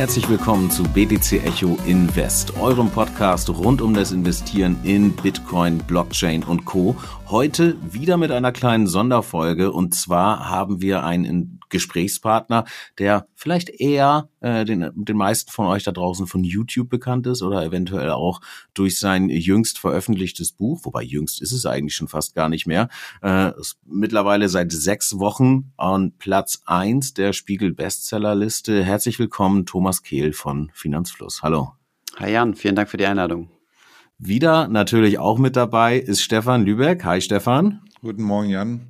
herzlich willkommen zu BTC Echo Invest, eurem Podcast rund um das Investieren in Bitcoin, Blockchain und Co. Heute wieder mit einer kleinen Sonderfolge und zwar haben wir einen Gesprächspartner, der vielleicht eher äh, den, den meisten von euch da draußen von YouTube bekannt ist oder eventuell auch durch sein jüngst veröffentlichtes Buch, wobei jüngst ist es eigentlich schon fast gar nicht mehr, äh, ist mittlerweile seit sechs Wochen an Platz eins der Spiegel Bestsellerliste. Herzlich willkommen, Thomas Kehl von Finanzfluss. Hallo. Hi Jan, vielen Dank für die Einladung. Wieder natürlich auch mit dabei ist Stefan Lübeck. Hi Stefan. Guten Morgen, Jan.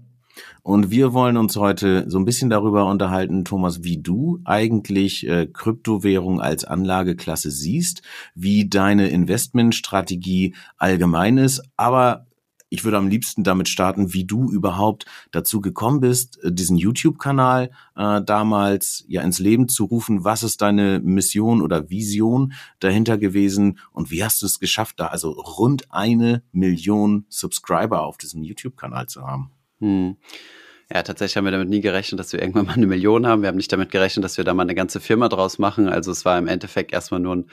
Und wir wollen uns heute so ein bisschen darüber unterhalten, Thomas, wie du eigentlich äh, Kryptowährung als Anlageklasse siehst, wie deine Investmentstrategie allgemein ist, aber ich würde am liebsten damit starten, wie du überhaupt dazu gekommen bist, diesen YouTube-Kanal äh, damals ja ins Leben zu rufen. Was ist deine Mission oder Vision dahinter gewesen und wie hast du es geschafft, da also rund eine Million Subscriber auf diesem YouTube-Kanal zu haben? Hm. Ja, tatsächlich haben wir damit nie gerechnet, dass wir irgendwann mal eine Million haben. Wir haben nicht damit gerechnet, dass wir da mal eine ganze Firma draus machen. Also es war im Endeffekt erstmal nur ein,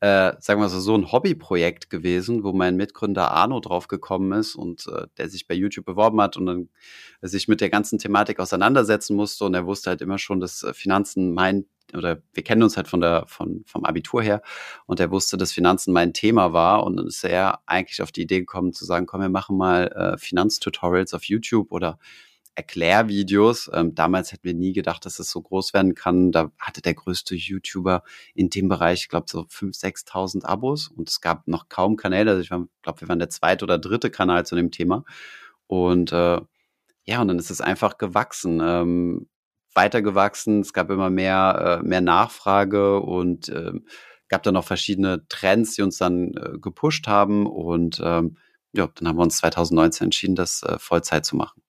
äh, sagen wir so, so ein Hobbyprojekt gewesen, wo mein Mitgründer Arno drauf gekommen ist und äh, der sich bei YouTube beworben hat und dann sich mit der ganzen Thematik auseinandersetzen musste. Und er wusste halt immer schon, dass äh, Finanzen mein oder wir kennen uns halt von der, von, vom Abitur her und er wusste, dass Finanzen mein Thema war und dann ist er eigentlich auf die Idee gekommen zu sagen, komm, wir machen mal äh, Finanztutorials auf YouTube oder Erklärvideos. Ähm, damals hätten wir nie gedacht, dass es so groß werden kann. Da hatte der größte YouTuber in dem Bereich, ich glaube, so 5.000, 6.000 Abos und es gab noch kaum Kanäle. Also ich glaube, wir waren der zweite oder dritte Kanal zu dem Thema. Und äh, ja, und dann ist es einfach gewachsen. Ähm, weitergewachsen. Es gab immer mehr, äh, mehr Nachfrage und äh, gab dann noch verschiedene Trends, die uns dann äh, gepusht haben. Und ähm, ja, dann haben wir uns 2019 entschieden, das äh, Vollzeit zu machen.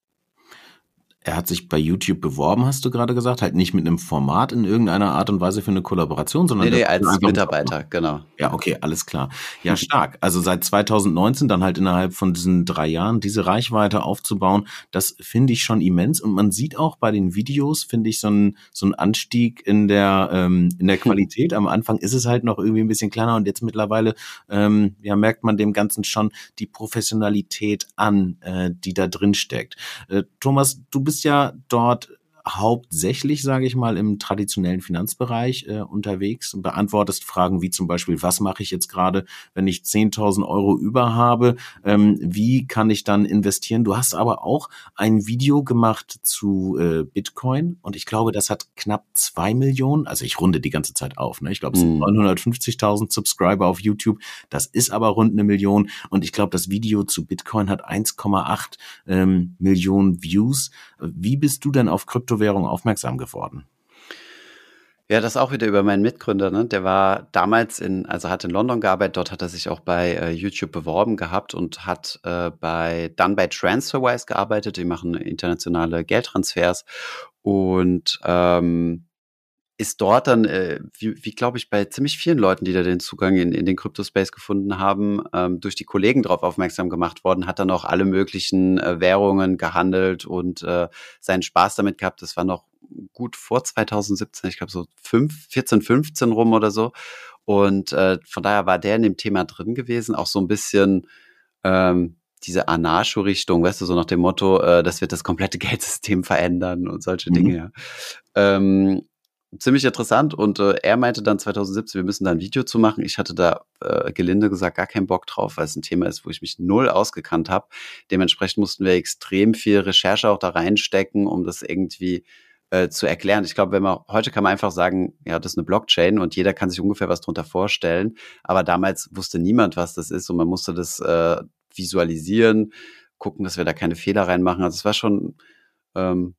Er hat sich bei YouTube beworben, hast du gerade gesagt, halt nicht mit einem Format in irgendeiner Art und Weise für eine Kollaboration, sondern nee, nee, als Mitarbeiter, genau. Ja, okay, alles klar. Ja, stark. Also seit 2019 dann halt innerhalb von diesen drei Jahren diese Reichweite aufzubauen, das finde ich schon immens und man sieht auch bei den Videos, finde ich so ein so Anstieg in der ähm, in der Qualität. Am Anfang ist es halt noch irgendwie ein bisschen kleiner und jetzt mittlerweile ähm, ja merkt man dem Ganzen schon die Professionalität an, äh, die da drin steckt. Äh, Thomas, du bist ja dort hauptsächlich, sage ich mal, im traditionellen Finanzbereich äh, unterwegs und beantwortest Fragen wie zum Beispiel, was mache ich jetzt gerade, wenn ich 10.000 Euro über habe? Ähm, wie kann ich dann investieren? Du hast aber auch ein Video gemacht zu äh, Bitcoin und ich glaube, das hat knapp zwei Millionen, also ich runde die ganze Zeit auf, ne? ich glaube, es sind 950.000 mhm. Subscriber auf YouTube, das ist aber rund eine Million und ich glaube, das Video zu Bitcoin hat 1,8 ähm, Millionen Views. Wie bist du denn auf Krypto Kryptowährung aufmerksam geworden? Ja, das auch wieder über meinen Mitgründer. Ne? Der war damals in, also hat in London gearbeitet. Dort hat er sich auch bei äh, YouTube beworben gehabt und hat äh, bei dann bei TransferWise gearbeitet. Die machen internationale Geldtransfers und ähm, ist dort dann, äh, wie, wie glaube ich, bei ziemlich vielen Leuten, die da den Zugang in, in den Crypto-Space gefunden haben, ähm, durch die Kollegen darauf aufmerksam gemacht worden, hat dann auch alle möglichen äh, Währungen gehandelt und äh, seinen Spaß damit gehabt. Das war noch gut vor 2017, ich glaube so 5, 14, 15 rum oder so. Und äh, von daher war der in dem Thema drin gewesen, auch so ein bisschen ähm, diese Anarcho-Richtung, weißt du, so nach dem Motto, äh, das wird das komplette Geldsystem verändern und solche mhm. Dinge. Ja. Ähm, ziemlich interessant und äh, er meinte dann 2017, wir müssen da ein Video zu machen. Ich hatte da äh, gelinde gesagt gar keinen Bock drauf, weil es ein Thema ist, wo ich mich null ausgekannt habe. Dementsprechend mussten wir extrem viel Recherche auch da reinstecken, um das irgendwie äh, zu erklären. Ich glaube, wenn man heute kann man einfach sagen, ja, das ist eine Blockchain und jeder kann sich ungefähr was drunter vorstellen. Aber damals wusste niemand, was das ist und man musste das äh, visualisieren, gucken, dass wir da keine Fehler reinmachen. Also es war schon ähm,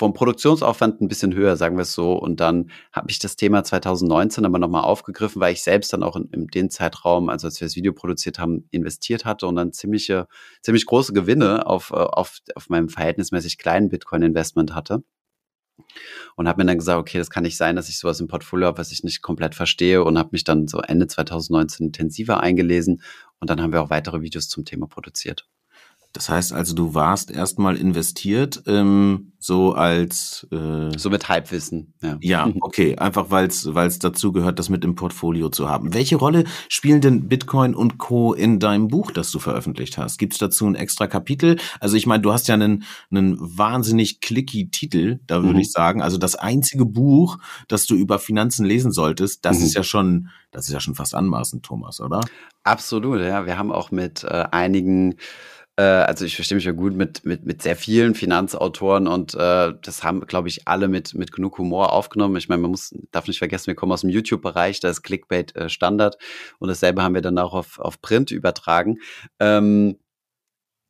vom Produktionsaufwand ein bisschen höher, sagen wir es so. Und dann habe ich das Thema 2019 aber nochmal aufgegriffen, weil ich selbst dann auch in, in den Zeitraum, also als wir das Video produziert haben, investiert hatte und dann ziemliche, ziemlich große Gewinne auf, äh, auf, auf meinem verhältnismäßig kleinen Bitcoin-Investment hatte. Und habe mir dann gesagt, okay, das kann nicht sein, dass ich sowas im Portfolio habe, was ich nicht komplett verstehe und habe mich dann so Ende 2019 intensiver eingelesen und dann haben wir auch weitere Videos zum Thema produziert. Das heißt also, du warst erstmal investiert, ähm, so als äh, so mit Halbwissen. Ja, ja okay, einfach weil es weil es dazu gehört, das mit im Portfolio zu haben. Welche Rolle spielen denn Bitcoin und Co. in deinem Buch, das du veröffentlicht hast? Gibt es dazu ein extra Kapitel? Also ich meine, du hast ja einen einen wahnsinnig clicky Titel, da würde mhm. ich sagen. Also das einzige Buch, das du über Finanzen lesen solltest, das mhm. ist ja schon das ist ja schon fast anmaßend, Thomas, oder? Absolut, ja. Wir haben auch mit äh, einigen äh, also ich verstehe mich ja gut mit, mit, mit sehr vielen Finanzautoren und äh, das haben, glaube ich, alle mit, mit genug Humor aufgenommen. Ich meine, man muss, darf nicht vergessen, wir kommen aus dem YouTube-Bereich, da ist Clickbait äh, Standard und dasselbe haben wir dann auch auf, auf Print übertragen. Ähm,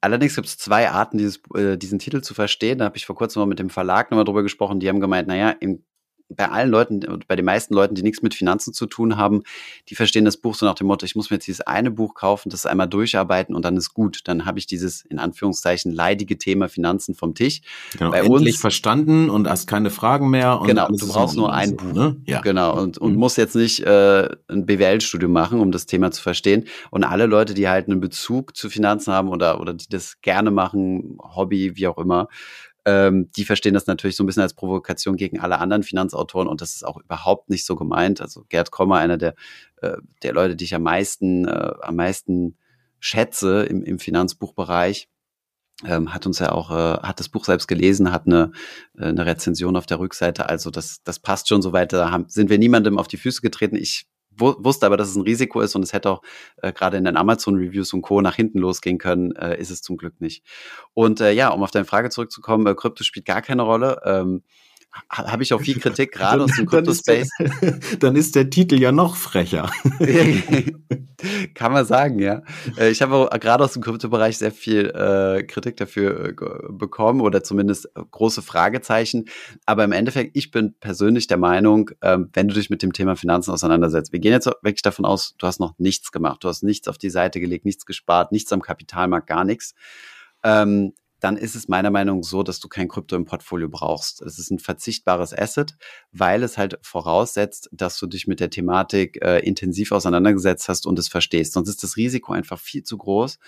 Allerdings gibt es zwei Arten, dieses, äh, diesen Titel zu verstehen. Da habe ich vor kurzem mal mit dem Verlag nochmal drüber gesprochen. Die haben gemeint, naja, im bei allen Leuten, bei den meisten Leuten, die nichts mit Finanzen zu tun haben, die verstehen das Buch so nach dem Motto, ich muss mir jetzt dieses eine Buch kaufen, das einmal durcharbeiten und dann ist gut. Dann habe ich dieses, in Anführungszeichen, leidige Thema Finanzen vom Tisch. Genau, bei endlich uns, verstanden und hast keine Fragen mehr. genau, du brauchst nur ein Buch. Ne? Ja. Genau, und, und mhm. musst jetzt nicht äh, ein BWL-Studium machen, um das Thema zu verstehen. Und alle Leute, die halt einen Bezug zu Finanzen haben oder, oder die das gerne machen, Hobby, wie auch immer, ähm, die verstehen das natürlich so ein bisschen als Provokation gegen alle anderen Finanzautoren und das ist auch überhaupt nicht so gemeint. Also Gerd Kommer, einer der, äh, der Leute, die ich am meisten, äh, am meisten schätze im, im Finanzbuchbereich, ähm, hat uns ja auch, äh, hat das Buch selbst gelesen, hat eine, äh, eine Rezension auf der Rückseite. Also das, das passt schon so weit. Da haben, sind wir niemandem auf die Füße getreten. Ich wusste aber, dass es ein Risiko ist und es hätte auch äh, gerade in den Amazon-Reviews und Co. nach hinten losgehen können, äh, ist es zum Glück nicht. Und äh, ja, um auf deine Frage zurückzukommen, äh, Krypto spielt gar keine Rolle. Ähm, habe ich auch viel Kritik, gerade aus dem Crypto-Space. Dann ist der Titel ja noch frecher. Kann man sagen, ja. Äh, ich habe gerade aus dem Krypto-Bereich sehr viel äh, Kritik dafür äh, bekommen oder zumindest äh, große Fragezeichen. Aber im Endeffekt, ich bin persönlich der Meinung, ähm, wenn du dich mit dem Thema Finanzen auseinandersetzt, wir gehen jetzt wirklich davon aus, du hast noch nichts gemacht, du hast nichts auf die Seite gelegt, nichts gespart, nichts am Kapitalmarkt, gar nichts. Ähm, dann ist es meiner Meinung nach so, dass du kein Krypto im Portfolio brauchst. Es ist ein verzichtbares Asset, weil es halt voraussetzt, dass du dich mit der Thematik äh, intensiv auseinandergesetzt hast und es verstehst. Sonst ist das Risiko einfach viel zu groß,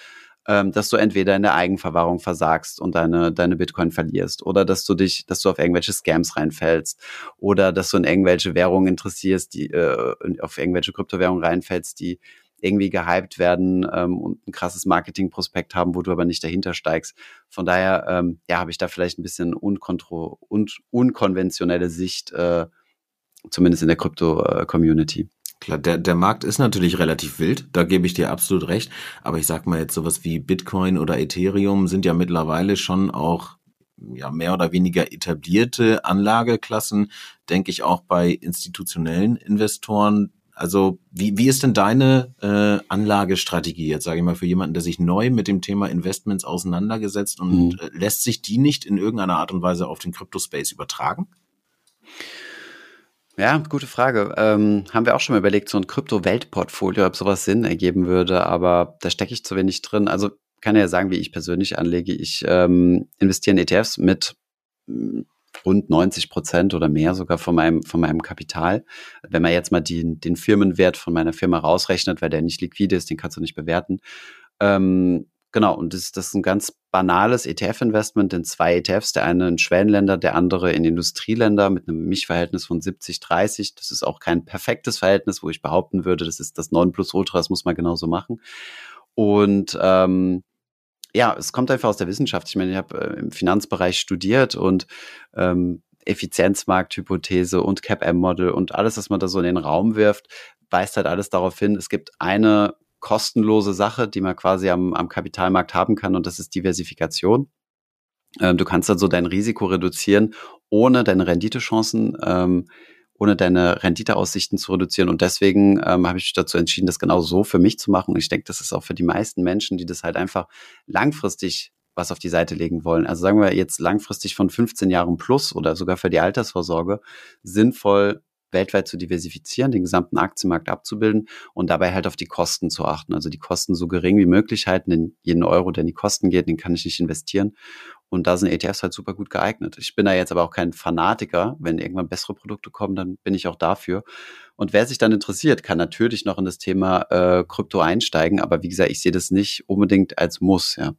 ähm, dass du entweder in der Eigenverwahrung versagst und deine, deine Bitcoin verlierst oder dass du dich, dass du auf irgendwelche Scams reinfällst oder dass du in irgendwelche Währungen interessierst, die äh, auf irgendwelche Kryptowährungen reinfällst, die irgendwie gehypt werden ähm, und ein krasses Marketingprospekt haben, wo du aber nicht dahinter steigst. Von daher, ähm, ja, habe ich da vielleicht ein bisschen unkontro und unkonventionelle Sicht, äh, zumindest in der Krypto-Community. Klar, der, der Markt ist natürlich relativ wild, da gebe ich dir absolut recht. Aber ich sag mal jetzt sowas wie Bitcoin oder Ethereum sind ja mittlerweile schon auch ja, mehr oder weniger etablierte Anlageklassen, denke ich auch bei institutionellen Investoren, also wie, wie ist denn deine äh, Anlagestrategie jetzt, sage ich mal, für jemanden, der sich neu mit dem Thema Investments auseinandergesetzt und mhm. äh, lässt sich die nicht in irgendeiner Art und Weise auf den Crypto-Space übertragen? Ja, gute Frage. Ähm, haben wir auch schon mal überlegt, so ein Krypto-Weltportfolio, ob sowas Sinn ergeben würde, aber da stecke ich zu wenig drin. Also kann ja sagen, wie ich persönlich anlege. Ich ähm, investiere in ETFs mit rund 90 Prozent oder mehr sogar von meinem, von meinem Kapital. Wenn man jetzt mal die, den Firmenwert von meiner Firma rausrechnet, weil der nicht liquide ist, den kannst du nicht bewerten. Ähm, genau, und das, das ist ein ganz banales ETF-Investment in zwei ETFs, der eine in Schwellenländer, der andere in Industrieländer mit einem Mischverhältnis von 70-30. Das ist auch kein perfektes Verhältnis, wo ich behaupten würde, das ist das 9 plus Ultra, das muss man genauso machen. Und ähm, ja, es kommt einfach aus der Wissenschaft. Ich meine, ich habe äh, im Finanzbereich studiert und ähm, Effizienzmarkthypothese und CAP-M-Model und alles, was man da so in den Raum wirft, weist halt alles darauf hin, es gibt eine kostenlose Sache, die man quasi am, am Kapitalmarkt haben kann und das ist Diversifikation. Ähm, du kannst also dein Risiko reduzieren, ohne deine Renditechancen ähm, ohne deine Renditeaussichten zu reduzieren. Und deswegen ähm, habe ich mich dazu entschieden, das genau so für mich zu machen. Und ich denke, das ist auch für die meisten Menschen, die das halt einfach langfristig was auf die Seite legen wollen. Also sagen wir jetzt langfristig von 15 Jahren plus oder sogar für die Altersvorsorge sinnvoll weltweit zu diversifizieren, den gesamten Aktienmarkt abzubilden und dabei halt auf die Kosten zu achten. Also die Kosten so gering wie möglich halten, denn jeden Euro, der in die Kosten geht, den kann ich nicht investieren. Und da sind ETFs halt super gut geeignet. Ich bin da jetzt aber auch kein Fanatiker. Wenn irgendwann bessere Produkte kommen, dann bin ich auch dafür. Und wer sich dann interessiert, kann natürlich noch in das Thema äh, Krypto einsteigen. Aber wie gesagt, ich sehe das nicht unbedingt als Muss, ja.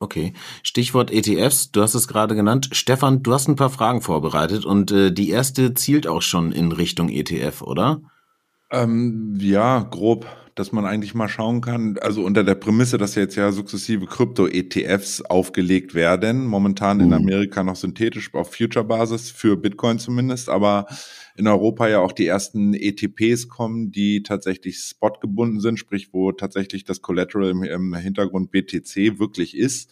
Okay. Stichwort ETFs, du hast es gerade genannt. Stefan, du hast ein paar Fragen vorbereitet und äh, die erste zielt auch schon in Richtung ETF, oder? Ähm, ja, grob dass man eigentlich mal schauen kann, also unter der Prämisse, dass jetzt ja sukzessive Krypto-ETFs aufgelegt werden, momentan in mhm. Amerika noch synthetisch auf Future-Basis, für Bitcoin zumindest, aber in Europa ja auch die ersten ETPs kommen, die tatsächlich spotgebunden sind, sprich wo tatsächlich das Collateral im, im Hintergrund BTC wirklich ist.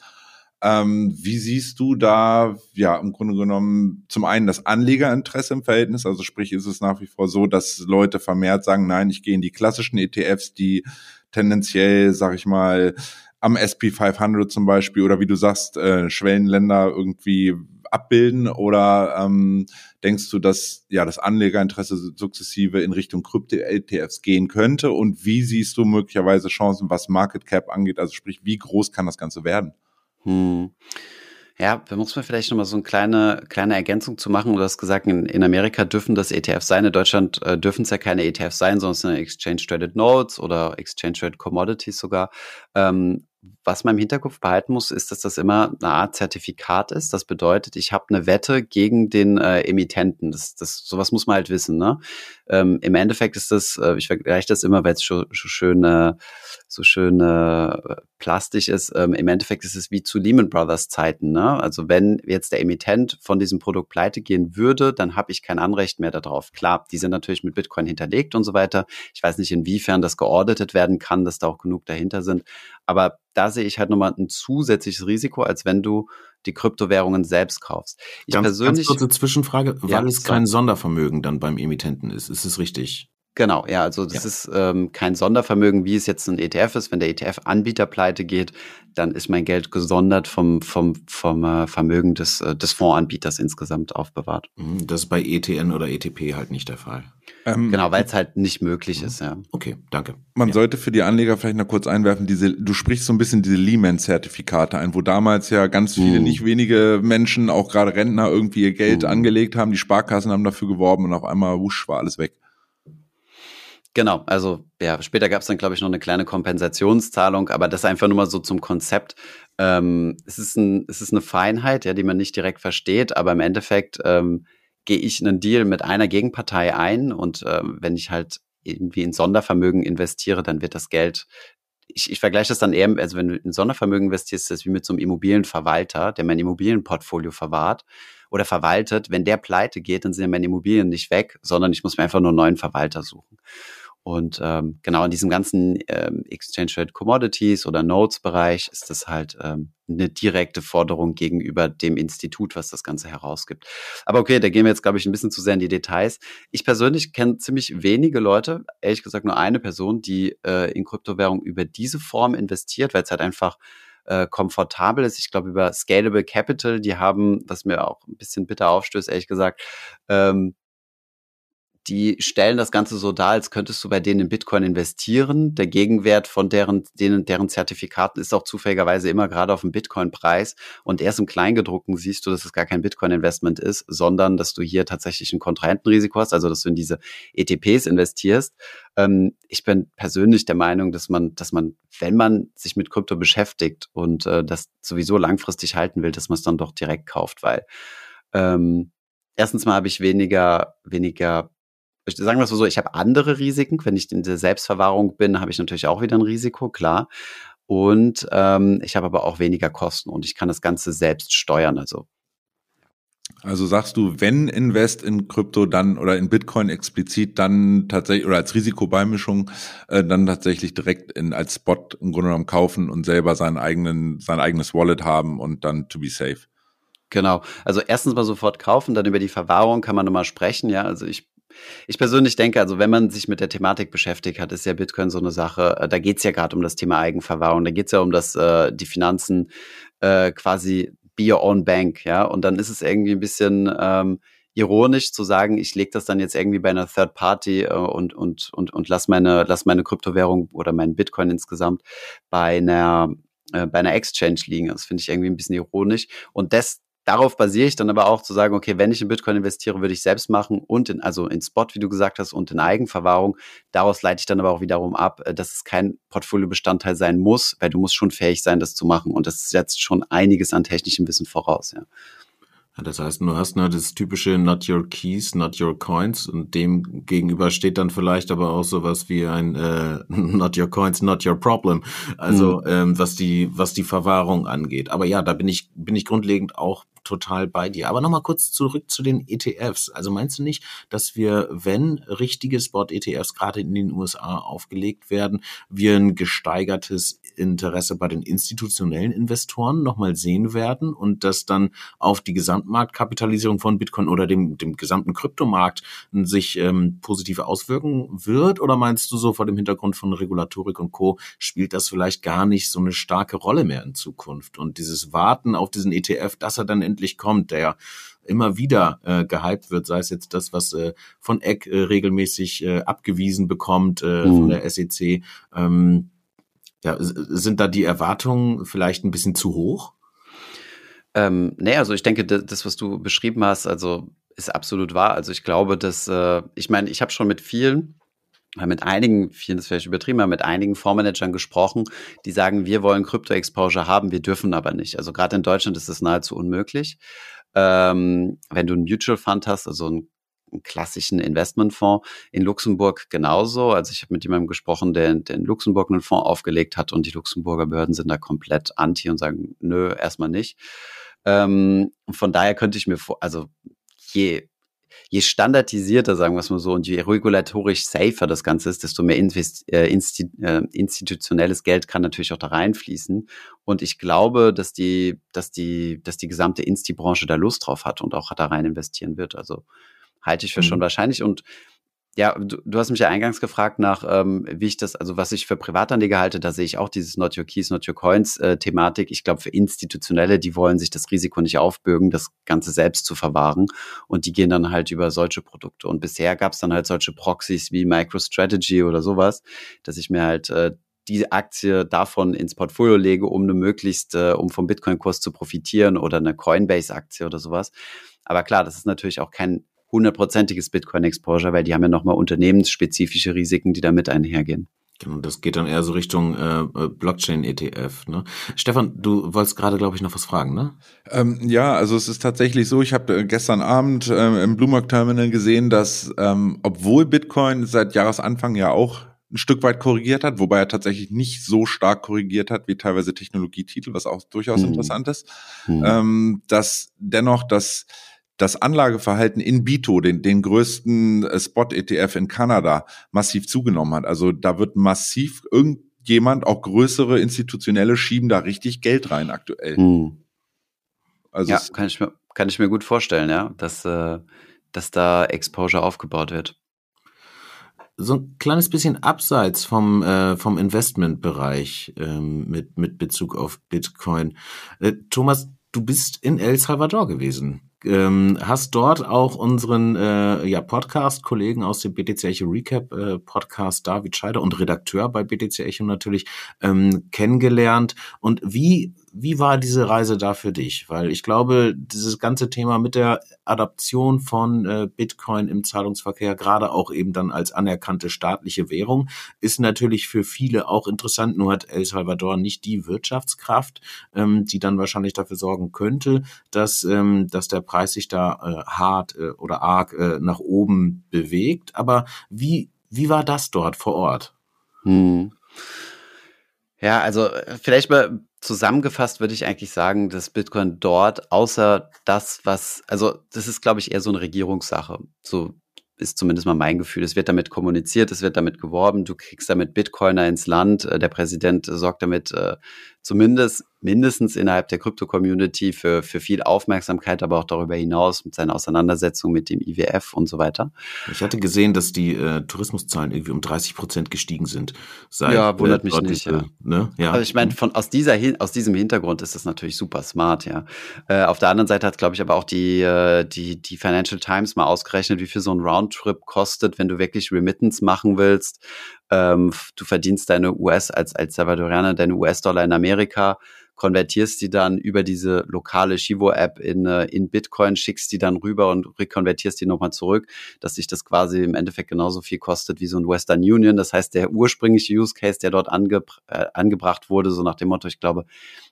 Ähm, wie siehst du da, ja, im Grunde genommen zum einen das Anlegerinteresse im Verhältnis? Also sprich, ist es nach wie vor so, dass Leute vermehrt sagen, nein, ich gehe in die klassischen ETFs, die tendenziell, sag ich mal, am SP 500 zum Beispiel oder wie du sagst, äh, Schwellenländer irgendwie abbilden oder ähm, denkst du, dass ja das Anlegerinteresse sukzessive in Richtung Krypto-ETFs gehen könnte und wie siehst du möglicherweise Chancen, was Market Cap angeht? Also sprich, wie groß kann das Ganze werden? Hm. Ja, da muss man vielleicht nochmal so eine kleine, kleine Ergänzung zu machen. Du hast gesagt, in, in Amerika dürfen das ETFs sein. In Deutschland äh, dürfen es ja keine ETFs sein, sondern Exchange Traded Notes oder Exchange Traded Commodities sogar. Ähm, was man im Hinterkopf behalten muss, ist, dass das immer eine Art Zertifikat ist. Das bedeutet, ich habe eine Wette gegen den äh, Emittenten. Das, das, sowas muss man halt wissen. Ne? Ähm, Im Endeffekt ist das, äh, ich vergleiche das immer, weil es so, so schön, äh, so schön äh, plastisch ist. Ähm, Im Endeffekt ist es wie zu Lehman Brothers Zeiten. Ne? Also wenn jetzt der Emittent von diesem Produkt pleite gehen würde, dann habe ich kein Anrecht mehr darauf. Klar, die sind natürlich mit Bitcoin hinterlegt und so weiter. Ich weiß nicht, inwiefern das geordnet werden kann, dass da auch genug dahinter sind. Aber da sehe ich halt nochmal ein zusätzliches Risiko, als wenn du die Kryptowährungen selbst kaufst. Ich ganz, persönlich. Ganz kurze Zwischenfrage, weil ja, es kein Sondervermögen dann beim Emittenten ist. Ist es richtig? Genau, ja, also das ja. ist ähm, kein Sondervermögen, wie es jetzt ein ETF ist. Wenn der ETF-Anbieter pleite geht, dann ist mein Geld gesondert vom, vom, vom äh, Vermögen des, äh, des Fondsanbieters insgesamt aufbewahrt. Mhm, das ist bei ETN oder ETP halt nicht der Fall. Ähm, genau, weil es halt nicht möglich mhm. ist, ja. Okay, danke. Man ja. sollte für die Anleger vielleicht noch kurz einwerfen, diese, du sprichst so ein bisschen diese Lehman-Zertifikate ein, wo damals ja ganz viele, mhm. nicht wenige Menschen, auch gerade Rentner, irgendwie ihr Geld mhm. angelegt haben, die Sparkassen haben dafür geworben und auf einmal wusch war alles weg. Genau, also ja, später gab es dann, glaube ich, noch eine kleine Kompensationszahlung, aber das einfach nur mal so zum Konzept. Ähm, es, ist ein, es ist eine Feinheit, ja, die man nicht direkt versteht, aber im Endeffekt ähm, gehe ich einen Deal mit einer Gegenpartei ein und ähm, wenn ich halt irgendwie in Sondervermögen investiere, dann wird das Geld ich, ich vergleiche das dann eher, also wenn du in Sondervermögen investierst, ist das wie mit so einem Immobilienverwalter, der mein Immobilienportfolio verwahrt oder verwaltet. Wenn der pleite geht, dann sind ja meine Immobilien nicht weg, sondern ich muss mir einfach nur einen neuen Verwalter suchen. Und ähm, genau in diesem ganzen ähm, Exchange Rate Commodities oder Notes-Bereich ist das halt ähm, eine direkte Forderung gegenüber dem Institut, was das Ganze herausgibt. Aber okay, da gehen wir jetzt, glaube ich, ein bisschen zu sehr in die Details. Ich persönlich kenne ziemlich wenige Leute, ehrlich gesagt nur eine Person, die äh, in Kryptowährung über diese Form investiert, weil es halt einfach äh, komfortabel ist. Ich glaube, über Scalable Capital, die haben, was mir auch ein bisschen bitter aufstößt, ehrlich gesagt, ähm, die stellen das Ganze so dar, als könntest du bei denen in Bitcoin investieren. Der Gegenwert von deren, denen, deren Zertifikaten ist auch zufälligerweise immer gerade auf dem Bitcoin-Preis. Und erst im Kleingedruckten siehst du, dass es gar kein Bitcoin-Investment ist, sondern dass du hier tatsächlich ein Kontrahentenrisiko hast, also dass du in diese ETPs investierst. Ähm, ich bin persönlich der Meinung, dass man, dass man, wenn man sich mit Krypto beschäftigt und äh, das sowieso langfristig halten will, dass man es dann doch direkt kauft, weil ähm, erstens mal habe ich weniger, weniger sagen wir es so, ich habe andere Risiken. Wenn ich in der Selbstverwahrung bin, habe ich natürlich auch wieder ein Risiko, klar. Und ähm, ich habe aber auch weniger Kosten und ich kann das Ganze selbst steuern. Also also sagst du, wenn Invest in Krypto dann oder in Bitcoin explizit dann tatsächlich oder als Risikobeimischung äh, dann tatsächlich direkt in als Spot im Grunde genommen kaufen und selber seinen eigenen sein eigenes Wallet haben und dann to be safe. Genau. Also erstens mal sofort kaufen, dann über die Verwahrung kann man nochmal sprechen. Ja, also ich ich persönlich denke, also wenn man sich mit der Thematik beschäftigt hat, ist ja Bitcoin so eine Sache, äh, da geht es ja gerade um das Thema Eigenverwahrung, da geht es ja um das, äh, die Finanzen äh, quasi be your own bank, ja. Und dann ist es irgendwie ein bisschen ähm, ironisch zu sagen, ich lege das dann jetzt irgendwie bei einer Third Party äh, und, und, und, und lass meine, lass meine Kryptowährung oder meinen Bitcoin insgesamt bei einer, äh, bei einer Exchange liegen. Das finde ich irgendwie ein bisschen ironisch. Und das darauf basiere ich dann aber auch zu sagen, okay, wenn ich in Bitcoin investiere, würde ich selbst machen und in, also in Spot, wie du gesagt hast, und in Eigenverwahrung. Daraus leite ich dann aber auch wiederum ab, äh, dass es kein Portfoliobestandteil sein muss, weil du musst schon fähig sein, das zu machen. Und das setzt schon einiges an technischem Wissen voraus, ja. Ja, das heißt, du hast nur das typische Not Your Keys, Not Your Coins und dem gegenüber steht dann vielleicht aber auch sowas wie ein äh, Not Your Coins, Not Your Problem. Also mhm. ähm, was die was die Verwahrung angeht. Aber ja, da bin ich bin ich grundlegend auch total bei dir. Aber nochmal kurz zurück zu den ETFs. Also meinst du nicht, dass wir, wenn richtige Spot-ETFs gerade in den USA aufgelegt werden, wir ein gesteigertes Interesse bei den institutionellen Investoren nochmal sehen werden und das dann auf die Gesamtmarktkapitalisierung von Bitcoin oder dem, dem gesamten Kryptomarkt sich ähm, positiv auswirken wird? Oder meinst du so vor dem Hintergrund von Regulatorik und Co. spielt das vielleicht gar nicht so eine starke Rolle mehr in Zukunft? Und dieses Warten auf diesen ETF, dass er dann endlich kommt, der immer wieder äh, gehypt wird, sei es jetzt das, was äh, von Eck äh, regelmäßig äh, abgewiesen bekommt äh, mhm. von der SEC. Ähm, ja, sind da die Erwartungen vielleicht ein bisschen zu hoch? Ähm, nee, also ich denke, das, was du beschrieben hast, also ist absolut wahr. Also ich glaube, dass, äh, ich meine, ich habe schon mit vielen, äh, mit einigen, vielen ist vielleicht übertrieben, aber mit einigen Fondsmanagern gesprochen, die sagen, wir wollen Krypto-Exposure haben, wir dürfen aber nicht. Also gerade in Deutschland ist es nahezu unmöglich. Ähm, wenn du einen Mutual Fund hast, also ein klassischen Investmentfonds. In Luxemburg genauso. Also ich habe mit jemandem gesprochen, der, der in Luxemburg einen Fonds aufgelegt hat und die Luxemburger Behörden sind da komplett anti und sagen, nö, erstmal nicht. Ähm, von daher könnte ich mir vor, also je je standardisierter, sagen wir es mal so, und je regulatorisch safer das Ganze ist, desto mehr Invest, äh, insti äh, institutionelles Geld kann natürlich auch da reinfließen. Und ich glaube, dass die, dass die, dass die gesamte Insti-Branche da Lust drauf hat und auch da rein investieren wird. Also halte ich für mhm. schon wahrscheinlich. Und ja, du, du hast mich ja eingangs gefragt nach, ähm, wie ich das, also was ich für Privatanleger halte, da sehe ich auch dieses Not Your Keys, Not Your Coins äh, Thematik. Ich glaube, für Institutionelle, die wollen sich das Risiko nicht aufbürgen, das Ganze selbst zu verwahren und die gehen dann halt über solche Produkte. Und bisher gab es dann halt solche Proxys wie MicroStrategy oder sowas, dass ich mir halt äh, die Aktie davon ins Portfolio lege, um eine möglichst, äh, um vom Bitcoin-Kurs zu profitieren oder eine Coinbase-Aktie oder sowas. Aber klar, das ist natürlich auch kein hundertprozentiges Bitcoin-Exposure, weil die haben ja nochmal unternehmensspezifische Risiken, die damit einhergehen. Genau, das geht dann eher so Richtung äh, äh Blockchain-ETF. Ne? Stefan, du wolltest gerade, glaube ich, noch was fragen, ne? Ähm, ja, also es ist tatsächlich so, ich habe äh, gestern Abend äh, im Bloomberg Terminal gesehen, dass ähm, obwohl Bitcoin seit Jahresanfang ja auch ein Stück weit korrigiert hat, wobei er tatsächlich nicht so stark korrigiert hat wie teilweise Technologietitel, was auch durchaus hm. interessant ist, hm. ähm, dass dennoch das das Anlageverhalten in Bito, den, den größten äh, Spot-ETF in Kanada, massiv zugenommen hat. Also da wird massiv irgendjemand, auch größere institutionelle, schieben da richtig Geld rein aktuell. Hm. Also ja, kann ich, mir, kann ich mir gut vorstellen, ja, dass, äh, dass da Exposure aufgebaut wird so ein kleines bisschen abseits vom, äh, vom Investmentbereich ähm, mit, mit Bezug auf Bitcoin. Äh, Thomas, du bist in El Salvador gewesen ähm, hast dort auch unseren äh, ja, Podcast-Kollegen aus dem BTC Echo Recap äh, Podcast, David Scheider und Redakteur bei BTC Echo natürlich, ähm, kennengelernt. Und wie wie war diese Reise da für dich? Weil ich glaube, dieses ganze Thema mit der Adaption von äh, Bitcoin im Zahlungsverkehr, gerade auch eben dann als anerkannte staatliche Währung, ist natürlich für viele auch interessant. Nur hat El Salvador nicht die Wirtschaftskraft, ähm, die dann wahrscheinlich dafür sorgen könnte, dass, ähm, dass der Preis sich da äh, hart äh, oder arg äh, nach oben bewegt. Aber wie, wie war das dort vor Ort? Hm. Ja, also äh, vielleicht mal zusammengefasst würde ich eigentlich sagen, dass Bitcoin dort, außer das, was, also das ist, glaube ich, eher so eine Regierungssache. So ist zumindest mal mein Gefühl. Es wird damit kommuniziert, es wird damit geworben, du kriegst damit Bitcoiner ins Land, äh, der Präsident sorgt damit äh, zumindest mindestens innerhalb der Krypto-Community für, für viel Aufmerksamkeit, aber auch darüber hinaus mit seiner Auseinandersetzung mit dem IWF und so weiter. Ich hatte gesehen, dass die äh, Tourismuszahlen irgendwie um 30 Prozent gestiegen sind. Seit, ja, wundert äh, mich nicht. ja. Ne? ja. Also ich meine, von aus dieser aus diesem Hintergrund ist das natürlich super smart, ja. Äh, auf der anderen Seite hat, glaube ich, aber auch die äh, die die Financial Times mal ausgerechnet, wie viel so ein Roundtrip kostet, wenn du wirklich Remittance machen willst ähm, du verdienst deine US als, als Salvadorianer, deine US-Dollar in Amerika, konvertierst die dann über diese lokale Shivo-App in, äh, in Bitcoin, schickst die dann rüber und rekonvertierst die nochmal zurück, dass sich das quasi im Endeffekt genauso viel kostet wie so ein Western Union. Das heißt, der ursprüngliche Use Case, der dort ange, äh, angebracht wurde, so nach dem Motto, ich glaube,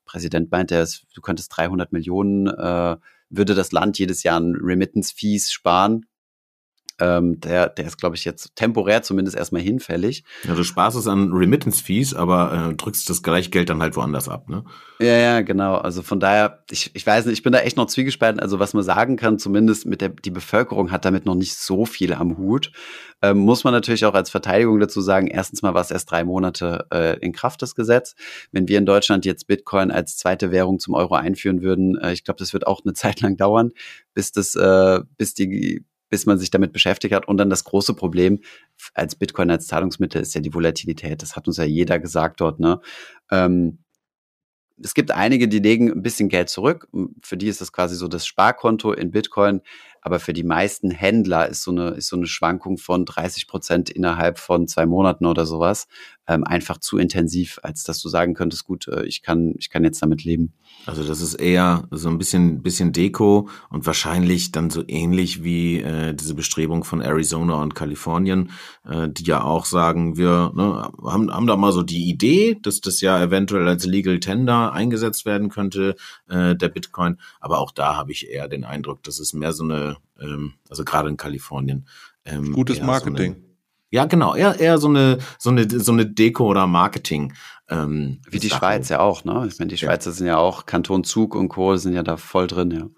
Präsident meinte, du könntest 300 Millionen, äh, würde das Land jedes Jahr an Remittance-Fees sparen ähm, der, der ist, glaube ich, jetzt temporär zumindest erstmal hinfällig. Ja, du sparst es an Remittance-Fees, aber äh, drückst das gleiche Geld dann halt woanders ab, ne? Ja, ja, genau. Also von daher, ich, ich weiß nicht, ich bin da echt noch zwiegespalten. Also was man sagen kann, zumindest mit der, die Bevölkerung hat damit noch nicht so viel am Hut. Ähm, muss man natürlich auch als Verteidigung dazu sagen, erstens mal war es erst drei Monate äh, in Kraft, das Gesetz. Wenn wir in Deutschland jetzt Bitcoin als zweite Währung zum Euro einführen würden, äh, ich glaube, das wird auch eine Zeit lang dauern, bis das, äh, bis die bis man sich damit beschäftigt hat. Und dann das große Problem als Bitcoin als Zahlungsmittel ist ja die Volatilität. Das hat uns ja jeder gesagt dort. Ne? Ähm, es gibt einige, die legen ein bisschen Geld zurück. Für die ist das quasi so das Sparkonto in Bitcoin. Aber für die meisten Händler ist so eine, ist so eine Schwankung von 30 Prozent innerhalb von zwei Monaten oder sowas ähm, einfach zu intensiv, als dass du sagen könntest, gut, äh, ich kann, ich kann jetzt damit leben. Also das ist eher so ein bisschen, bisschen Deko und wahrscheinlich dann so ähnlich wie äh, diese Bestrebung von Arizona und Kalifornien, äh, die ja auch sagen, wir ne, haben, haben da mal so die Idee, dass das ja eventuell als Legal Tender eingesetzt werden könnte, äh, der Bitcoin. Aber auch da habe ich eher den Eindruck, dass es mehr so eine, ähm, also gerade in Kalifornien. Ähm, Gutes Marketing. So ja, genau, eher, eher so eine, so eine, so eine Deko oder Marketing. Ähm, Wie die Sache. Schweiz ja auch, ne? Ich meine, die Schweizer ja. sind ja auch Kanton Zug und Co. sind ja da voll drin, ja.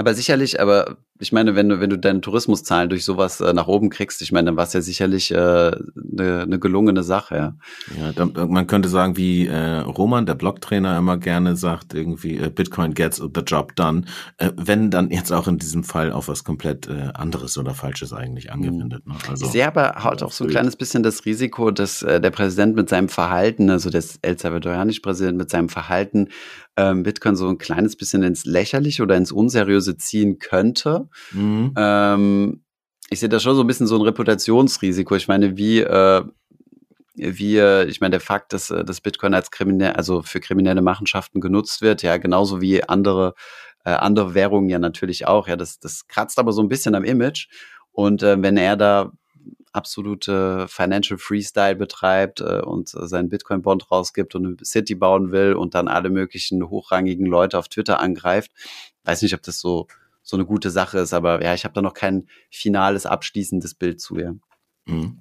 Aber sicherlich, aber ich meine, wenn du, wenn du deine Tourismuszahlen durch sowas äh, nach oben kriegst, ich meine, dann war es ja sicherlich eine äh, ne, ne gelungene Sache, ja. Ja, da, man könnte sagen, wie äh, Roman, der Blogtrainer, immer gerne sagt, irgendwie äh, Bitcoin gets the job done, äh, wenn dann jetzt auch in diesem Fall auf was komplett äh, anderes oder Falsches eigentlich mhm. angewendet. Ne? Also, ich sehe aber halt auch so ein kleines bisschen das Risiko, dass äh, der Präsident mit seinem Verhalten, also der El Salvadorianische Präsident mit seinem Verhalten ähm, Bitcoin so ein kleines bisschen ins Lächerliche oder ins Unseriöse ziehen könnte. Mhm. Ähm, ich sehe da schon so ein bisschen so ein Reputationsrisiko. Ich meine, wie äh, wie, ich meine, der Fakt, dass äh, das Bitcoin als kriminell, also für kriminelle Machenschaften genutzt wird, ja, genauso wie andere, äh, andere Währungen ja natürlich auch, ja, das, das kratzt aber so ein bisschen am Image. Und äh, wenn er da absolute Financial Freestyle betreibt äh, und seinen Bitcoin-Bond rausgibt und eine City bauen will und dann alle möglichen hochrangigen Leute auf Twitter angreift. Weiß nicht, ob das so, so eine gute Sache ist, aber ja, ich habe da noch kein finales, abschließendes Bild zu, ja. Mhm.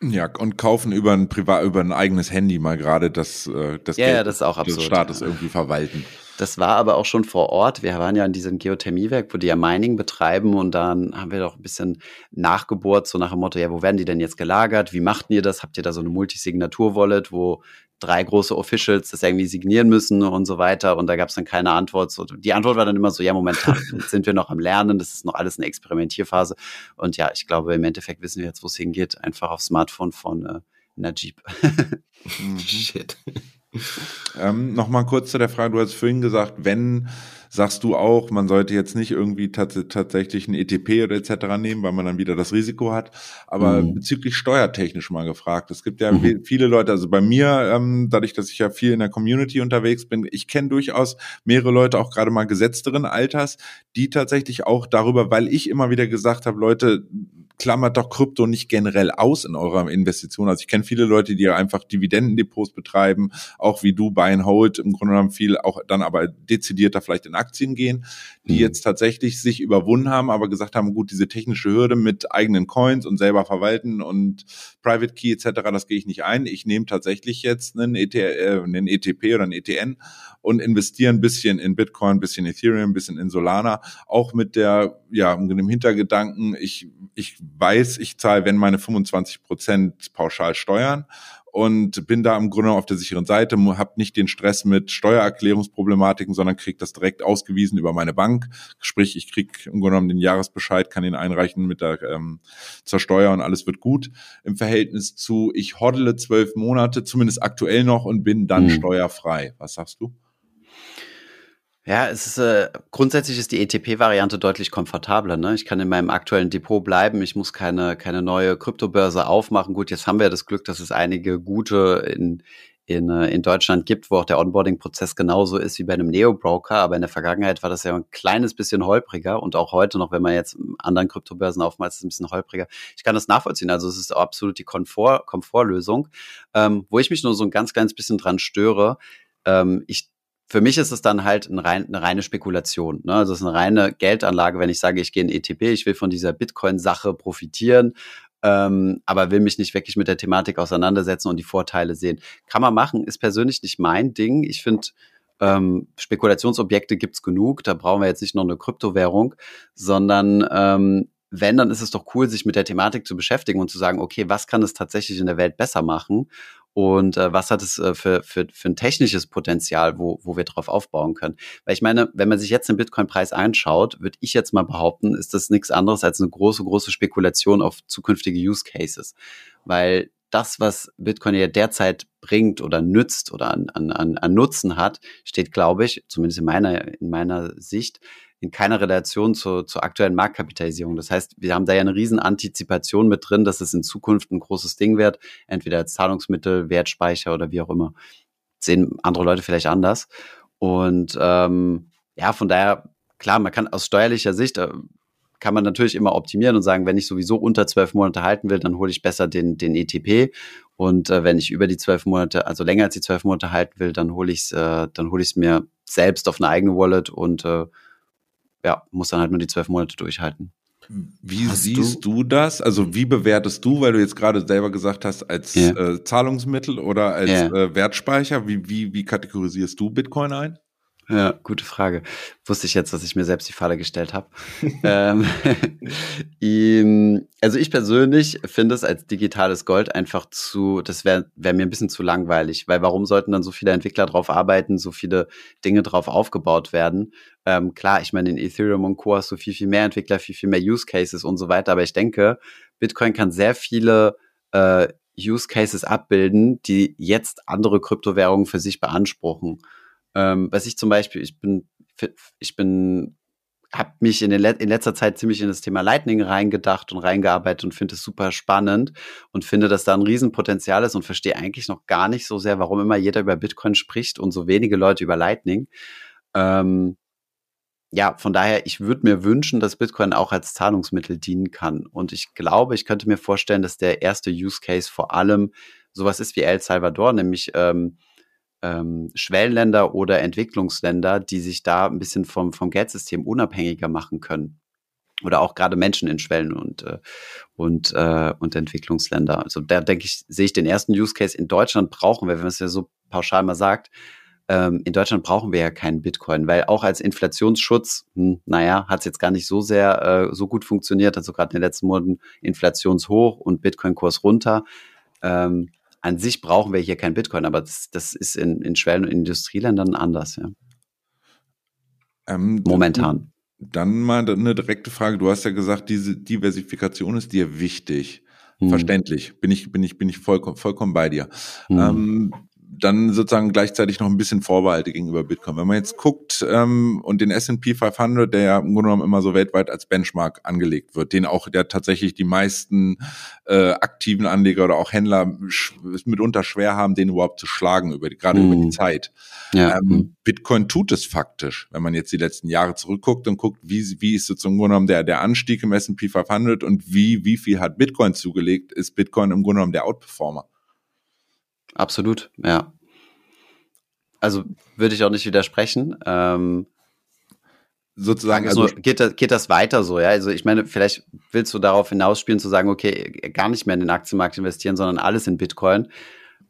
Ja, und kaufen über ein privat, über ein eigenes Handy mal gerade das, äh, das ja, Geld ja, das ist auch absurd, des Staates ja. irgendwie verwalten. Das war aber auch schon vor Ort. Wir waren ja in diesem Geothermiewerk, wo die ja Mining betreiben und dann haben wir doch ein bisschen nachgebohrt, so nach dem Motto, ja, wo werden die denn jetzt gelagert? Wie macht ihr das? Habt ihr da so eine Multisignatur-Wallet, wo drei große Officials das irgendwie signieren müssen und so weiter. Und da gab es dann keine Antwort. So, die Antwort war dann immer so, ja, momentan sind wir noch am Lernen, das ist noch alles eine Experimentierphase. Und ja, ich glaube, im Endeffekt wissen wir jetzt, wo es hingeht. Einfach aufs Smartphone von äh, Najib. Shit. ähm, Nochmal kurz zu der Frage, du hast vorhin gesagt, wenn sagst du auch, man sollte jetzt nicht irgendwie tats tatsächlich ein ETP oder etc. nehmen, weil man dann wieder das Risiko hat. Aber mhm. bezüglich steuertechnisch mal gefragt. Es gibt ja mhm. viele Leute, also bei mir, ähm, dadurch, dass ich ja viel in der Community unterwegs bin, ich kenne durchaus mehrere Leute, auch gerade mal gesetzteren Alters, die tatsächlich auch darüber, weil ich immer wieder gesagt habe, Leute, klammert doch Krypto nicht generell aus in eurer Investition. Also ich kenne viele Leute, die einfach Dividendendepots betreiben, auch wie du, Buy and Hold, im Grunde genommen viel, auch dann aber dezidierter vielleicht in Aktien gehen, die mhm. jetzt tatsächlich sich überwunden haben, aber gesagt haben, gut, diese technische Hürde mit eigenen Coins und selber verwalten und Private Key etc., das gehe ich nicht ein. Ich nehme tatsächlich jetzt einen, ET, äh, einen ETP oder einen ETN und investiere ein bisschen in Bitcoin, ein bisschen Ethereum, ein bisschen in Solana, auch mit der, ja, mit dem Hintergedanken, ich, ich weiß, ich zahle, wenn meine 25 Prozent pauschal Steuern und bin da im Grunde auf der sicheren Seite, habe nicht den Stress mit Steuererklärungsproblematiken, sondern kriege das direkt ausgewiesen über meine Bank. Sprich, ich kriege im Grunde genommen den Jahresbescheid, kann ihn einreichen mit der ähm, zur Steuer und alles wird gut. Im Verhältnis zu, ich hoddle zwölf Monate, zumindest aktuell noch und bin dann mhm. steuerfrei. Was sagst du? Ja, es ist äh, grundsätzlich ist die ETP-Variante deutlich komfortabler. Ne? Ich kann in meinem aktuellen Depot bleiben. Ich muss keine keine neue Kryptobörse aufmachen. Gut, jetzt haben wir das Glück, dass es einige gute in in, äh, in Deutschland gibt, wo auch der Onboarding-Prozess genauso ist wie bei einem Neo-Broker. Aber in der Vergangenheit war das ja ein kleines bisschen holpriger und auch heute noch, wenn man jetzt anderen Kryptobörsen aufmacht, ist es ein bisschen holpriger. Ich kann das nachvollziehen. Also es ist absolut die Komfort, Komfortlösung. Ähm, wo ich mich nur so ein ganz kleines bisschen dran störe, ähm, ich für mich ist es dann halt ein rein, eine reine Spekulation. Ne? Also es ist eine reine Geldanlage, wenn ich sage, ich gehe in ETP, ich will von dieser Bitcoin-Sache profitieren ähm, aber will mich nicht wirklich mit der Thematik auseinandersetzen und die Vorteile sehen. Kann man machen, ist persönlich nicht mein Ding. Ich finde, ähm, Spekulationsobjekte gibt's genug, da brauchen wir jetzt nicht noch eine Kryptowährung, sondern ähm, wenn, dann ist es doch cool, sich mit der Thematik zu beschäftigen und zu sagen, okay, was kann es tatsächlich in der Welt besser machen? Und äh, was hat es äh, für, für, für ein technisches Potenzial, wo, wo wir drauf aufbauen können? Weil ich meine, wenn man sich jetzt den Bitcoin-Preis anschaut, würde ich jetzt mal behaupten, ist das nichts anderes als eine große, große Spekulation auf zukünftige Use Cases. Weil das, was Bitcoin ja derzeit bringt oder nützt oder an, an, an Nutzen hat, steht, glaube ich, zumindest in meiner, in meiner Sicht, in keiner Relation zur, zur aktuellen Marktkapitalisierung. Das heißt, wir haben da ja eine riesen Antizipation mit drin, dass es in Zukunft ein großes Ding wird, entweder als Zahlungsmittel, Wertspeicher oder wie auch immer. sehen andere Leute vielleicht anders. Und ähm, ja, von daher, klar, man kann aus steuerlicher Sicht äh, kann man natürlich immer optimieren und sagen, wenn ich sowieso unter zwölf Monate halten will, dann hole ich besser den, den ETP. Und äh, wenn ich über die zwölf Monate, also länger als die zwölf Monate halten will, dann hole ich es, äh, dann hole ich mir selbst auf eine eigene Wallet und äh, ja, muss dann halt nur die zwölf Monate durchhalten. Wie hast siehst du? du? das? Also wie bewertest du, weil du jetzt gerade selber gesagt hast, als yeah. äh, Zahlungsmittel oder als yeah. äh, Wertspeicher, wie, wie, wie kategorisierst du Bitcoin ein? Ja, gute Frage. Wusste ich jetzt, dass ich mir selbst die Falle gestellt habe. ähm, also ich persönlich finde es als digitales Gold einfach zu, das wäre wär mir ein bisschen zu langweilig, weil warum sollten dann so viele Entwickler drauf arbeiten, so viele Dinge drauf aufgebaut werden? Ähm, klar, ich meine, in Ethereum und Co. hast du viel, viel mehr Entwickler, viel, viel mehr Use Cases und so weiter, aber ich denke, Bitcoin kann sehr viele äh, Use Cases abbilden, die jetzt andere Kryptowährungen für sich beanspruchen. Ähm, was ich zum Beispiel, ich bin, ich bin, habe mich in, Let in letzter Zeit ziemlich in das Thema Lightning reingedacht und reingearbeitet und finde es super spannend und finde, dass da ein Riesenpotenzial ist und verstehe eigentlich noch gar nicht so sehr, warum immer jeder über Bitcoin spricht und so wenige Leute über Lightning. Ähm, ja, von daher, ich würde mir wünschen, dass Bitcoin auch als Zahlungsmittel dienen kann. Und ich glaube, ich könnte mir vorstellen, dass der erste Use Case vor allem sowas ist wie El Salvador, nämlich ähm, ähm, Schwellenländer oder Entwicklungsländer, die sich da ein bisschen vom, vom Geldsystem unabhängiger machen können. Oder auch gerade Menschen in Schwellen- und, äh, und, äh, und Entwicklungsländer. Also da denke ich, sehe ich den ersten Use Case. In Deutschland brauchen wir, wenn man es ja so pauschal mal sagt, ähm, in Deutschland brauchen wir ja keinen Bitcoin, weil auch als Inflationsschutz, hm, naja, hat es jetzt gar nicht so sehr äh, so gut funktioniert. Also gerade in den letzten Monaten Inflationshoch und Bitcoin-Kurs runter. Ähm, an sich brauchen wir hier kein Bitcoin, aber das, das ist in, in Schwellen- und Industrieländern anders, ja. Ähm, Momentan. Dann mal eine direkte Frage. Du hast ja gesagt, diese Diversifikation ist dir wichtig. Hm. Verständlich. Bin ich, bin ich, bin ich vollkommen, vollkommen bei dir. Hm. Ähm, dann sozusagen gleichzeitig noch ein bisschen Vorbehalte gegenüber Bitcoin. Wenn man jetzt guckt ähm, und den S&P 500, der ja im Grunde genommen immer so weltweit als Benchmark angelegt wird, den auch der tatsächlich die meisten äh, aktiven Anleger oder auch Händler mitunter schwer haben, den überhaupt zu schlagen über die, gerade mm. über die mhm. Zeit. Ja. Ähm, mhm. Bitcoin tut es faktisch, wenn man jetzt die letzten Jahre zurückguckt und guckt, wie wie ist sozusagen im Grunde genommen der der Anstieg im S&P 500 und wie wie viel hat Bitcoin zugelegt, ist Bitcoin im Grunde genommen der Outperformer. Absolut, ja. Also würde ich auch nicht widersprechen. Ähm, sozusagen, also, nur, geht, das, geht das weiter so, ja? Also ich meine, vielleicht willst du darauf hinausspielen zu sagen, okay, gar nicht mehr in den Aktienmarkt investieren, sondern alles in Bitcoin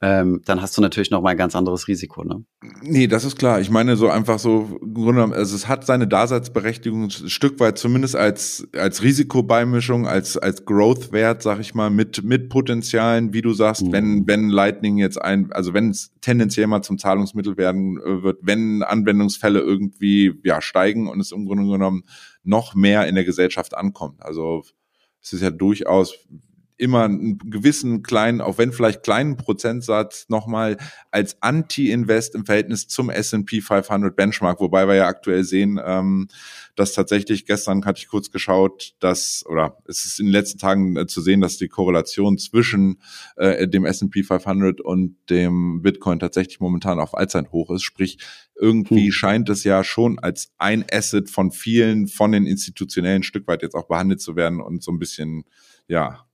ähm, dann hast du natürlich noch mal ein ganz anderes Risiko. Ne? Nee, das ist klar. Ich meine so einfach so, also es hat seine Daseinsberechtigung ein Stück weit zumindest als als Risikobeimischung, als als Growth-Wert, sag ich mal, mit mit Potenzialen, wie du sagst, mhm. wenn wenn Lightning jetzt ein, also wenn es tendenziell mal zum Zahlungsmittel werden äh, wird, wenn Anwendungsfälle irgendwie ja steigen und es im Grunde genommen noch mehr in der Gesellschaft ankommt. Also es ist ja durchaus immer einen gewissen kleinen, auch wenn vielleicht kleinen Prozentsatz nochmal als Anti-Invest im Verhältnis zum S&P 500 Benchmark, wobei wir ja aktuell sehen, ähm, dass tatsächlich gestern hatte ich kurz geschaut, dass oder es ist in den letzten Tagen äh, zu sehen, dass die Korrelation zwischen äh, dem S&P 500 und dem Bitcoin tatsächlich momentan auf Allzeithoch ist. Sprich, irgendwie hm. scheint es ja schon als ein Asset von vielen von den institutionellen Stück weit jetzt auch behandelt zu werden und so ein bisschen ja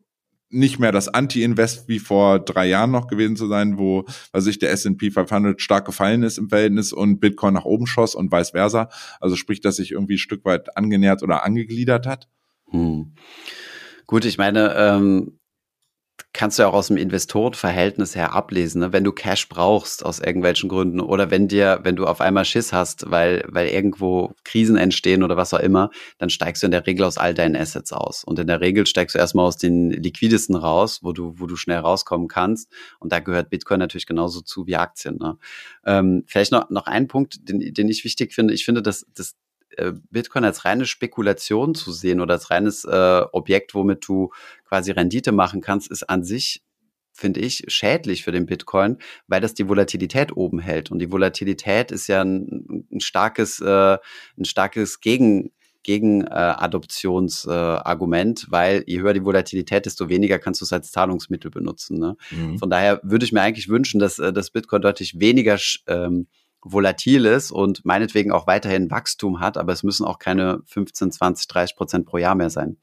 nicht mehr das Anti-Invest wie vor drei Jahren noch gewesen zu sein, wo, also sich der S&P 500 stark gefallen ist im Verhältnis und Bitcoin nach oben schoss und vice versa. Also sprich, dass sich irgendwie ein Stück weit angenähert oder angegliedert hat. Hm. Gut, ich meine, ähm, kannst du ja auch aus dem Investorenverhältnis her ablesen, ne? wenn du Cash brauchst aus irgendwelchen Gründen oder wenn dir, wenn du auf einmal Schiss hast, weil, weil irgendwo Krisen entstehen oder was auch immer, dann steigst du in der Regel aus all deinen Assets aus. Und in der Regel steigst du erstmal aus den liquidesten raus, wo du, wo du schnell rauskommen kannst. Und da gehört Bitcoin natürlich genauso zu wie Aktien. Ne? Ähm, vielleicht noch, noch ein Punkt, den, den ich wichtig finde. Ich finde, dass, dass Bitcoin als reine Spekulation zu sehen oder als reines äh, Objekt, womit du quasi Rendite machen kannst, ist an sich finde ich, schädlich für den Bitcoin, weil das die Volatilität oben hält. Und die Volatilität ist ja ein, ein starkes, äh, ein starkes Gegen, Gegenadoptionsargument, äh, weil je höher die Volatilität, desto weniger kannst du es als Zahlungsmittel benutzen. Ne? Mhm. Von daher würde ich mir eigentlich wünschen, dass äh, das Bitcoin deutlich weniger ähm, volatil ist und meinetwegen auch weiterhin Wachstum hat, aber es müssen auch keine 15, 20, 30 Prozent pro Jahr mehr sein.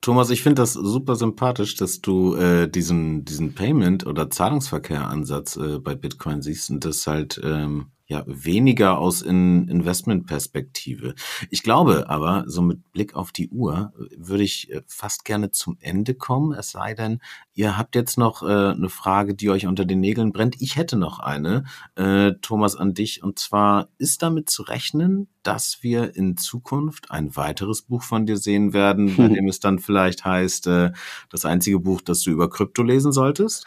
Thomas, ich finde das super sympathisch, dass du äh, diesen, diesen Payment- oder Zahlungsverkehr-Ansatz äh, bei Bitcoin siehst und das halt ähm, ja weniger aus in Investmentperspektive. Ich glaube aber, so mit Blick auf die Uhr, würde ich äh, fast gerne zum Ende kommen, es sei denn, ihr habt jetzt noch äh, eine Frage, die euch unter den Nägeln brennt. Ich hätte noch eine, äh, Thomas, an dich. Und zwar, ist damit zu rechnen, dass wir in Zukunft ein weiteres Buch von dir sehen werden, bei dem es dann vielleicht heißt, äh, das einzige Buch, das du über Krypto lesen solltest?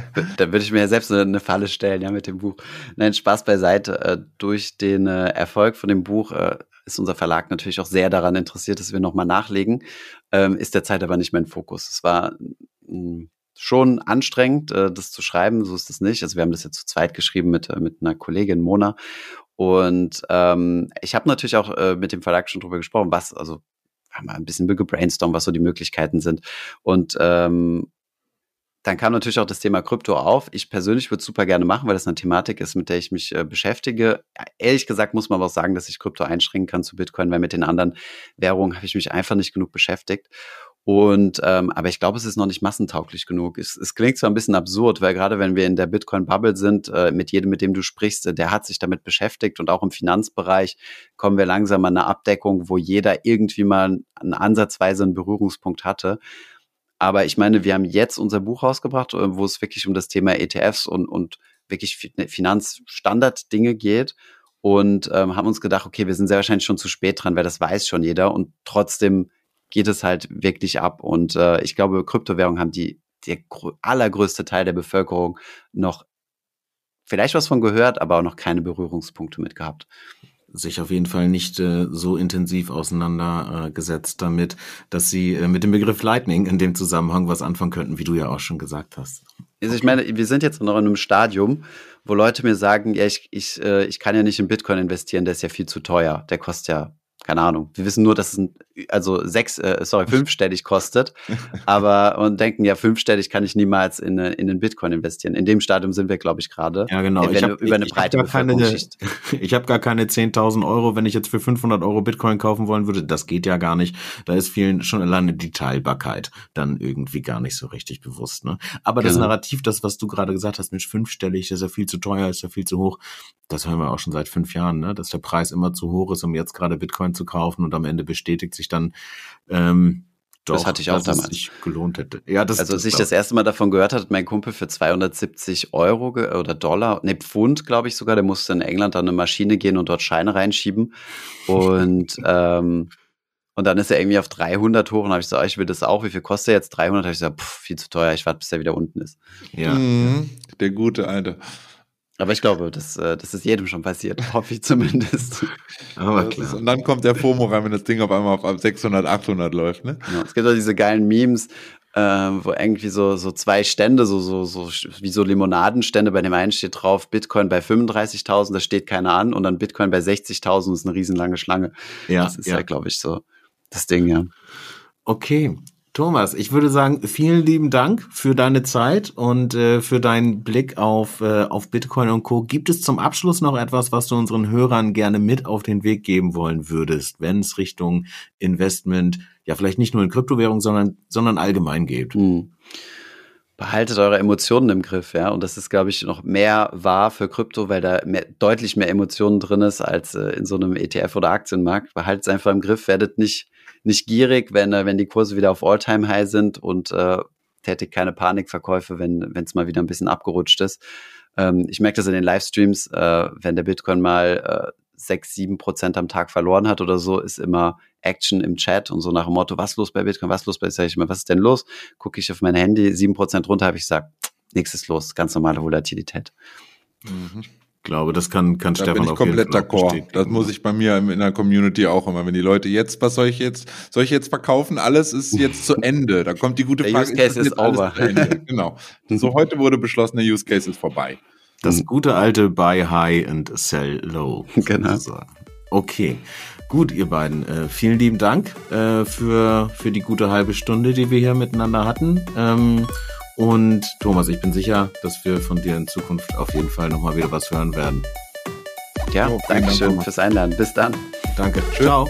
da würde ich mir ja selbst eine Falle stellen, ja, mit dem Buch. Nein, Spaß beiseite. Äh, durch den äh, Erfolg von dem Buch äh, ist unser Verlag natürlich auch sehr daran interessiert, dass wir nochmal nachlegen. Ähm, ist derzeit aber nicht mein Fokus. Es war schon anstrengend, äh, das zu schreiben, so ist es nicht. Also wir haben das jetzt zu zweit geschrieben mit, äh, mit einer Kollegin Mona. Und ähm, ich habe natürlich auch äh, mit dem Verlag schon drüber gesprochen, was, also haben wir ein bisschen gebrainstormt, was so die Möglichkeiten sind. Und ähm, dann kam natürlich auch das Thema Krypto auf. Ich persönlich würde es super gerne machen, weil das eine Thematik ist, mit der ich mich äh, beschäftige. Ehrlich gesagt muss man aber auch sagen, dass ich Krypto einschränken kann zu Bitcoin, weil mit den anderen Währungen habe ich mich einfach nicht genug beschäftigt. Und ähm, aber ich glaube, es ist noch nicht massentauglich genug. Es, es klingt zwar ein bisschen absurd, weil gerade wenn wir in der Bitcoin-Bubble sind, äh, mit jedem, mit dem du sprichst, äh, der hat sich damit beschäftigt und auch im Finanzbereich kommen wir langsam an eine Abdeckung, wo jeder irgendwie mal einen ansatzweise einen Berührungspunkt hatte. Aber ich meine, wir haben jetzt unser Buch rausgebracht, äh, wo es wirklich um das Thema ETFs und, und wirklich ne, Finanzstandard-Dinge geht. Und ähm, haben uns gedacht, okay, wir sind sehr wahrscheinlich schon zu spät dran, weil das weiß schon jeder. Und trotzdem geht es halt wirklich ab. Und äh, ich glaube, Kryptowährungen haben die der allergrößte Teil der Bevölkerung noch vielleicht was von gehört, aber auch noch keine Berührungspunkte mit gehabt sich auf jeden Fall nicht äh, so intensiv auseinandergesetzt damit, dass sie äh, mit dem Begriff Lightning in dem Zusammenhang was anfangen könnten, wie du ja auch schon gesagt hast. Also ich meine, wir sind jetzt noch in einem Stadium, wo Leute mir sagen, ja, ich, ich, äh, ich kann ja nicht in Bitcoin investieren, der ist ja viel zu teuer. Der kostet ja keine Ahnung. Wir wissen nur, dass es ein, also sechs, äh, sorry, fünfstellig kostet, aber und denken, ja, fünfstellig kann ich niemals in, in den Bitcoin investieren. In dem Stadium sind wir, glaube ich, gerade. Ja, genau. ich hab, über eine ich, breite ich keine, Ich habe gar keine 10.000 Euro, wenn ich jetzt für 500 Euro Bitcoin kaufen wollen würde. Das geht ja gar nicht. Da ist vielen schon alleine die Teilbarkeit dann irgendwie gar nicht so richtig bewusst. Ne? Aber genau. das Narrativ, das, was du gerade gesagt hast, Mensch, fünfstellig, das ist ja viel zu teuer, ist ja viel zu hoch. Das hören wir auch schon seit fünf Jahren, ne? dass der Preis immer zu hoch ist, um jetzt gerade Bitcoin zu kaufen und am Ende bestätigt sich dann, ähm, doch, das hatte ich auch damals. sich gelohnt hätte. Ja, das, also als ich das erste Mal davon gehört hat, mein Kumpel für 270 Euro oder Dollar, ne Pfund, glaube ich sogar, der musste in England an eine Maschine gehen und dort Scheine reinschieben und ähm, und dann ist er irgendwie auf 300 hoch und habe ich gesagt, so, ich will das auch. Wie viel kostet er jetzt? 300? Habe ich gesagt, pff, viel zu teuer. Ich warte, bis er wieder unten ist. Ja. Mhm, der gute Alte. Aber ich glaube, das, äh, das ist jedem schon passiert, hoffe ich zumindest. Aber klar. Ist, und dann kommt der FOMO rein, wenn das Ding auf einmal auf 600, 800 läuft, ne? Genau. Es gibt auch diese geilen Memes, äh, wo irgendwie so, so zwei Stände, so, so, so wie so Limonadenstände, bei dem einen steht drauf Bitcoin bei 35.000, da steht keiner an und dann Bitcoin bei 60.000 ist eine riesenlange Schlange. Ja, das ist ja, ja glaube ich, so das Ding, ja. Okay, Thomas, ich würde sagen, vielen lieben Dank für deine Zeit und äh, für deinen Blick auf, äh, auf Bitcoin und Co. Gibt es zum Abschluss noch etwas, was du unseren Hörern gerne mit auf den Weg geben wollen würdest, wenn es Richtung Investment, ja vielleicht nicht nur in Kryptowährung, sondern, sondern allgemein geht? Hm. Behaltet eure Emotionen im Griff, ja. Und das ist, glaube ich, noch mehr wahr für Krypto, weil da mehr, deutlich mehr Emotionen drin ist als äh, in so einem ETF oder Aktienmarkt. Behaltet es einfach im Griff, werdet nicht nicht gierig, wenn, äh, wenn die Kurse wieder auf All-Time-High sind und äh, tätigt keine Panikverkäufe, wenn es mal wieder ein bisschen abgerutscht ist. Ähm, ich merke das in den Livestreams, äh, wenn der Bitcoin mal äh, 6, 7 Prozent am Tag verloren hat oder so, ist immer Action im Chat und so nach dem Motto, was los bei Bitcoin, was los bei, sag ich immer, was ist denn los? Gucke ich auf mein Handy, 7 Prozent runter, habe ich gesagt, nichts ist los, ganz normale Volatilität. Mhm glaube, das kann, kann da Stefan bin ich komplett d'accord. Das muss ich bei mir in der Community auch immer. Wenn die Leute jetzt, was soll ich jetzt, soll ich jetzt verkaufen? Alles ist jetzt zu Ende. Da kommt die gute der Frage. Use Case ist, ist over. genau. So heute wurde beschlossen, der Use Case ist vorbei. Das gute alte Buy High and Sell Low. Genau. Okay. Gut, ihr beiden. Äh, vielen lieben Dank äh, für, für die gute halbe Stunde, die wir hier miteinander hatten. Ähm, und Thomas, ich bin sicher, dass wir von dir in Zukunft auf jeden Fall nochmal wieder was hören werden. Ja, oh, danke schön fürs Einladen. Bis dann. Danke. Ciao.